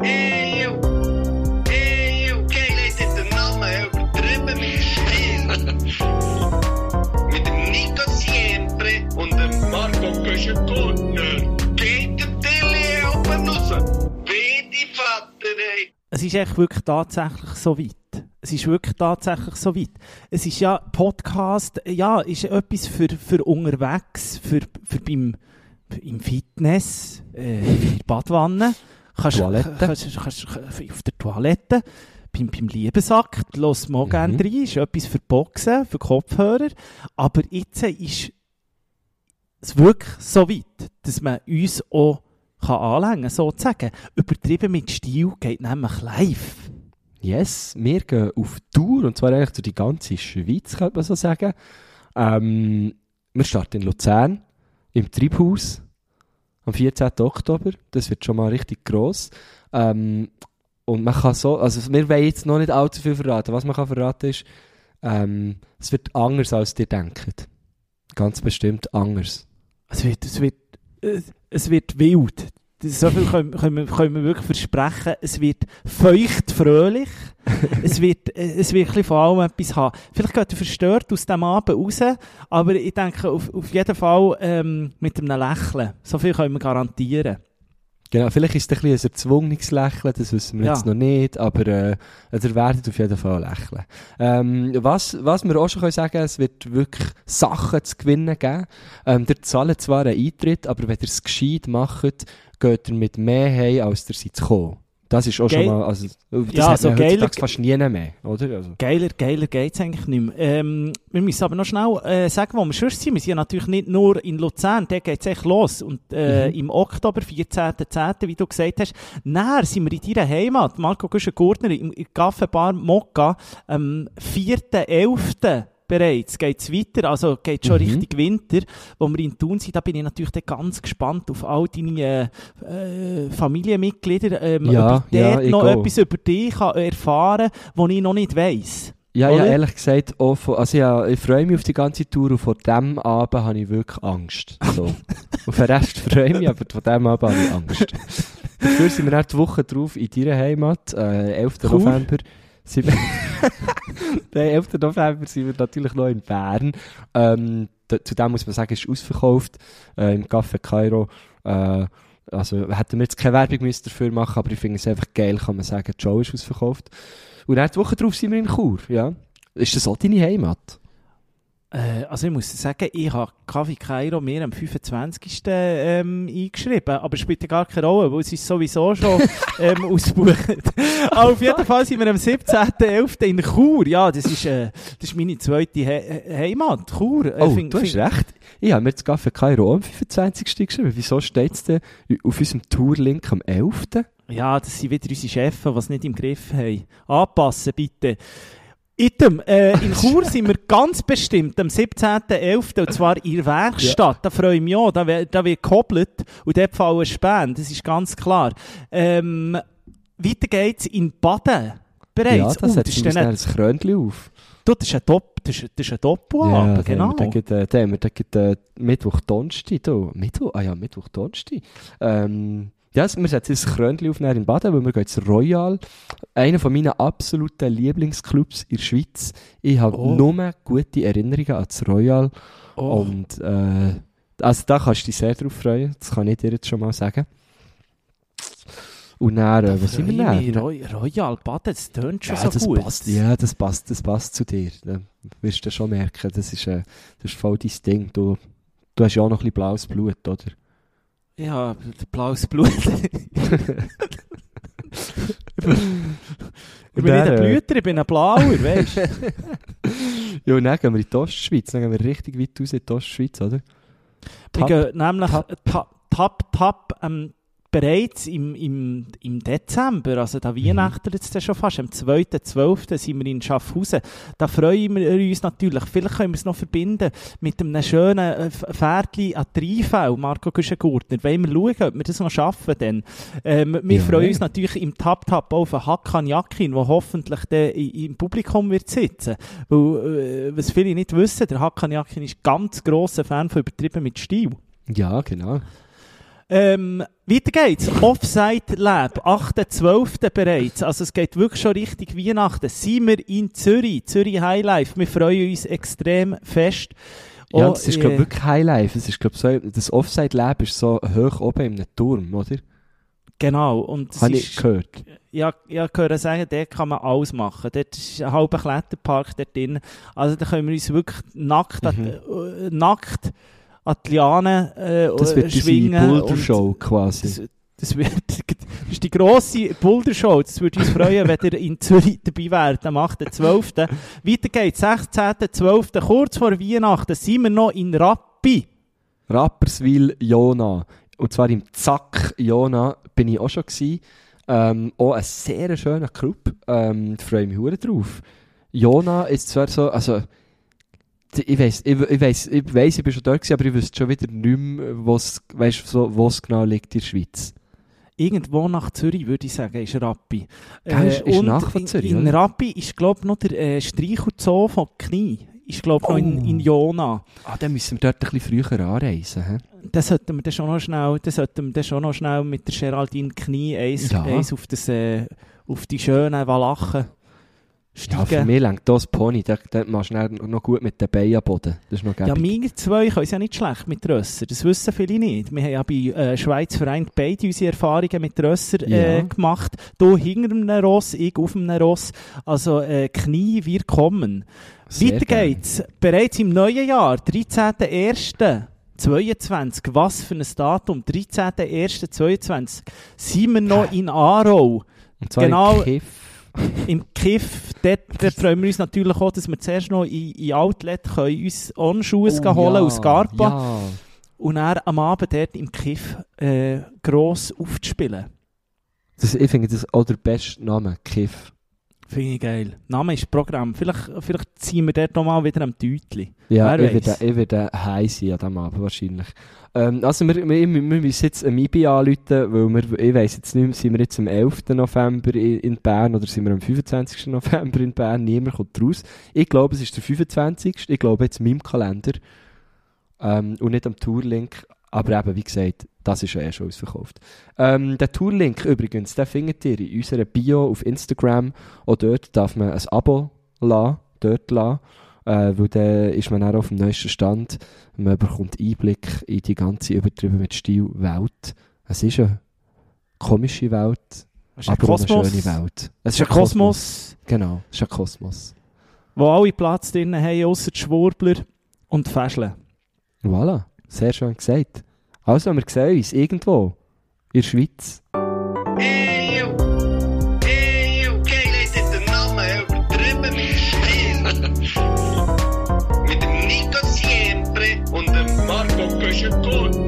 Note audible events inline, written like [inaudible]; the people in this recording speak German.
Eeuw, eeuw, geil ist der Name, übertrieben mit Stil. mit dem Nico Siempre und dem Marco Köschen-Gurtner. Geht der Tilly oben raus? Wie die Vater, ey. Es ist echt wirklich tatsächlich so weit. Es ist wirklich tatsächlich so weit. Es ist ja, Podcast, ja, ist etwas für, für unterwegs, für, für beim, im Fitness, äh, in [laughs] der Badwanne. Kannst, Toilette. Kannst, kannst, auf der Toilette, beim, beim Liebesack, los mal gerne Mhm. rein, ist etwas für Boxen, für Kopfhörer. Aber jetzt ist es wirklich so weit, dass man uns auch kann anlängen, sozusagen. Übertrieben mit Stil geht nämlich live. Yes, wir gehen auf Tour, und zwar eigentlich durch die ganze Schweiz, könnte man so sagen. Ähm, wir starten in Luzern, im Treibhaus, am 14. Oktober. Das wird schon mal richtig gross. Ähm, und man kann so, also wir wollen jetzt noch nicht allzu viel verraten. Was man kann verraten ist, ähm, es wird anders, als ihr denkt. Ganz bestimmt anders. Es wird, es wird, es wird wild. So viel können, können, wir, können wir wirklich versprechen. Es wird feucht, fröhlich. Es, wird, es wird ein von allem etwas haben. Vielleicht geht ihr verstört aus dem Abend raus, aber ich denke auf, auf jeden Fall ähm, mit einem Lächeln. So viel können wir garantieren. Genau, vielleicht ist es ein bisschen ein erzwungenes Lächeln, das wissen wir Ja. jetzt noch nicht, aber äh, ihr werdet auf jeden Fall lächeln. Ähm, was, was wir auch schon können sagen es wird wirklich Sachen zu gewinnen geben. Ähm, ihr zahlt zwar einen Eintritt, aber wenn ihr es gescheit macht, geht ihr mit mehr heim, als ihr seid zu kommen. Das ist auch Geil. schon mal, also, das Ja, hat so man geiler- fast nie mehr, oder? Also. Geiler, geiler geht's eigentlich nicht mehr. Ähm, wir müssen aber noch schnell äh, sagen, wo wir sonst sind. Wir sind ja natürlich nicht nur in Luzern, da geht's echt los. Und äh, im Oktober, 14.10., wie du gesagt hast, näher sind wir in deiner Heimat, Marco Güschen-Gurtner, im, im Kaffeebar Mokka, am 4.11. bereits geht's weiter, also geht schon Mhm. Richtung Winter, wo wir in Thun sind. Da bin ich natürlich dann ganz gespannt auf all deine äh, äh, Familienmitglieder, ähm, Ja, ob ich ja, dort ich noch auch. etwas über dich kann erfahren kann, was ich noch nicht weiss. Ja, ja, ehrlich gesagt, auch von, also ja, ich freue mich auf die ganze Tour und von dem Abend habe ich wirklich Angst. So. [laughs] auf den Rest freue ich mich, aber von dem Abend habe ich Angst. [laughs] Dafür sind wir dann die Woche drauf in deiner Heimat, äh, 11. Cool. November. Sind wir [laughs] Nein, 11. November sind wir natürlich noch in Bern. Ähm, da, zu dem muss man sagen, es ist ausverkauft, äh, im Café Cairo. Äh, also hätten wir jetzt keine Werbung dafür machen, aber ich finde es einfach geil, kann man sagen, die Show ist ausverkauft. Und dann die Woche drauf sind wir in Chur, ja. Ist das auch deine Heimat? Äh, also ich muss sagen, ich habe Kaffee Cairo mir am 25. Ähm, eingeschrieben, aber es spielt gar keine Rolle, weil es ist sowieso schon [laughs] ähm, ausgebucht. [laughs] Auf jeden Fall sind wir am 17.11. in Chur. Ja, das ist, äh, das ist meine zweite He Heimat, Chur. Äh, Oh, find- du hast recht. Ich habe mir Café Cairo auch am 25. geschrieben. Wieso steht es denn auf unserem Tourlink am 11.? Ja, das sind wieder unsere Chefs, die es nicht im Griff haben. Anpassen, bitte. Item, äh, in [laughs] Chur sind wir ganz bestimmt am 17.11. und zwar in der Werkstatt. Da freue ich mich auch. Da, da wird gehobelt und dort fallen Späne. Das ist ganz klar. Ähm, weiter geht's in Baden. Bereits. Ja, das Uh, hat das ein Krönchen auf. du, das ist ein Top, das ist, das ist ein Doppelabend, genau. Dann geht, äh, dann haben wir dann geht, äh, Mittwoch, Donnerstag, da. Mittwoch, ah ja, Mittwoch, Donnerstag. Ähm, ja, es- wir setzen ein Krönchen auf in Baden, weil wir gehen ins Royal. Einer von meinen absoluten Lieblingsclubs in der Schweiz. Ich habe Oh. nur gute Erinnerungen an das Royal. Oh. Und äh, also da kannst du dich sehr drauf freuen. Das kann ich dir jetzt schon mal sagen. Und dann, äh, was sind wir dann? Roy- Royal Baden, das tönt schon Ja, so das gut. passt, ja, das passt, das passt zu dir. Da wirst du schon merken, das ist, äh, das ist voll dein Ding. Du, du hast ja auch noch ein bisschen blaues Blut, oder? Ja, blaues Blut. Ich bin nicht ein Blüter, ich bin ein Blauer, weißt du? [laughs] Ja, und dann gehen wir in die Ostschweiz. Dann gehen wir richtig weit raus in die Ostschweiz, oder? Wir gehen nämlich tap. tap, tap, tap ähm, bereits im, im, im Dezember, also da Weihnachten jetzt schon fast, am 2.12. sind wir in Schaffhausen. Da freuen wir uns natürlich. Vielleicht können wir es noch verbinden mit einem schönen äh, Pferdchen an Dreifau, Marco Güschen-Gurtner. Wollen wir schauen, ob wir das noch schaffen dann. Ähm, wir Ja. freuen uns natürlich im Tap-Tap auf einen Hakan Yakin, der hoffentlich dann im Publikum wird sitzen. Weil, äh, was viele nicht wissen, der Hakan Yakin ist ganz grosser Fan von übertrieben mit Stil. Ja, genau. Ähm, weiter geht's. Offside Lab, 8.12. bereits. Also es geht wirklich schon richtig Weihnachten. Sind wir in Zürich, Zürich Highlife. Wir freuen uns extrem fest. Ja, Oh, das ist, äh, glaube ich, wirklich Highlife. Es ist, glaub, so, das Offside-Lab ist so hoch oben einem Turm, oder? Genau. Und Habe ich ist, gehört. ja, ja, gehört sagen, dort kann man alles machen. Dort ist ein halber Kletterpark dort drin. Also da können wir uns wirklich nackt, an, äh, nackt an die Liane äh, Das wird schwingen. Boulder-Show quasi. Das, das, wird, das ist die grosse Boulder-Show. Das würde uns freuen, wenn ihr in Zürich dabei wärt, am 8.12. Weiter geht's, 16.12. Kurz vor Weihnachten sind wir noch in Rappi. Rapperswil Jona. Und zwar im Zack Jona bin ich auch schon gewesen. Ähm, auch ein sehr schöner Club. Ähm, freue ich mich hure drauf. Jona ist zwar so, also, ich weiss, ich, ich weiss, ich weiss, ich bin schon dort gewesen, aber ich wüsste schon wieder nicht mehr, wo's, weißt, so, wo es genau liegt in der Schweiz. Irgendwo nach Zürich, würde ich sagen, ist Rappi. Gell, ist- ist und nach von in- Zürich, In oder? Rappi ist, glaube ich, noch der äh, Streichelzoo von Knie. Ist, glaube ich, noch in, Oh. in Jona. Ah, dann müssen wir dort ein bisschen früher anreisen. He? Das sollten wir dann schon noch schnell, das sollten wir dann schon noch schnell mit der Geraldine Knie eins, Ja. eins auf, das, äh, auf die schönen Walachen Ja, für steigen. mich lenkt das Pony. Da, machst du noch gut mit den Beinen am Boden. Das ist noch Ja, wir zwei können es ja nicht schlecht mit Rösser. Das wissen viele nicht. Wir haben ja bei äh, Schweiz vereint beide unsere Erfahrungen mit Rösser äh, Ja. gemacht. Du hinter einem Ross, ich auf einem Ross. Also äh, Knie, wir kommen. Sehr Weiter geil. geht's. Bereits im neuen Jahr, 13.01.22. Was für ein Datum? 13.01.22. Sind wir noch in Aarau. Und zwar genau- im Kiff. Im Kiff, dort, dort freuen wir uns natürlich auch, dass wir zuerst noch in, in Outlet können uns On-Schuhe Oh, holen ja, aus Garpa Ja. und dann am Abend dort im Kiff äh, gross aufzuspielen. Das, ich finde das auch der beste Name, Kiff. Finde ich geil. Name ist Programm. Vielleicht, vielleicht ziehen wir dort nochmal wieder am Deutli. Ja, Wer ich werde, ich werde high sein an diesem Abend wahrscheinlich. Ähm, also wir, wir, wir müssen jetzt ein MIBI anrufen, weil wir, ich weiss jetzt nicht mehr, sind wir jetzt am 11. November in, in Bern oder sind wir am 25. November in Bern? Niemand kommt raus. Ich glaube, es ist der 25. Ich glaube jetzt in meinem Kalender. Ähm, und nicht am Tourlink. Aber eben, wie gesagt, das ist ja eh schon ausverkauft. Ähm, der Tourlink übrigens, den findet ihr in unserer Bio auf Instagram. Auch dort darf man ein Abo lassen, dort lassen. Äh, weil dann ist man auch auf dem neuesten Stand. Man bekommt Einblick in die ganze übertrieben mit Stil Welt. Es ist eine komische Welt, ein aber eine Kosmos. schöne Welt. Es ist ein Kosmos, Genau, es ist ein Kosmos. wo alle Platz drin haben, außer die Schwurbler und die Fäschle. Voilà, sehr schön gesagt. Also, wir sehen uns irgendwo in der Schweiz. Hey, yo. Hey, yo. [laughs] Mit Nico Siempre und Marco Köschekot.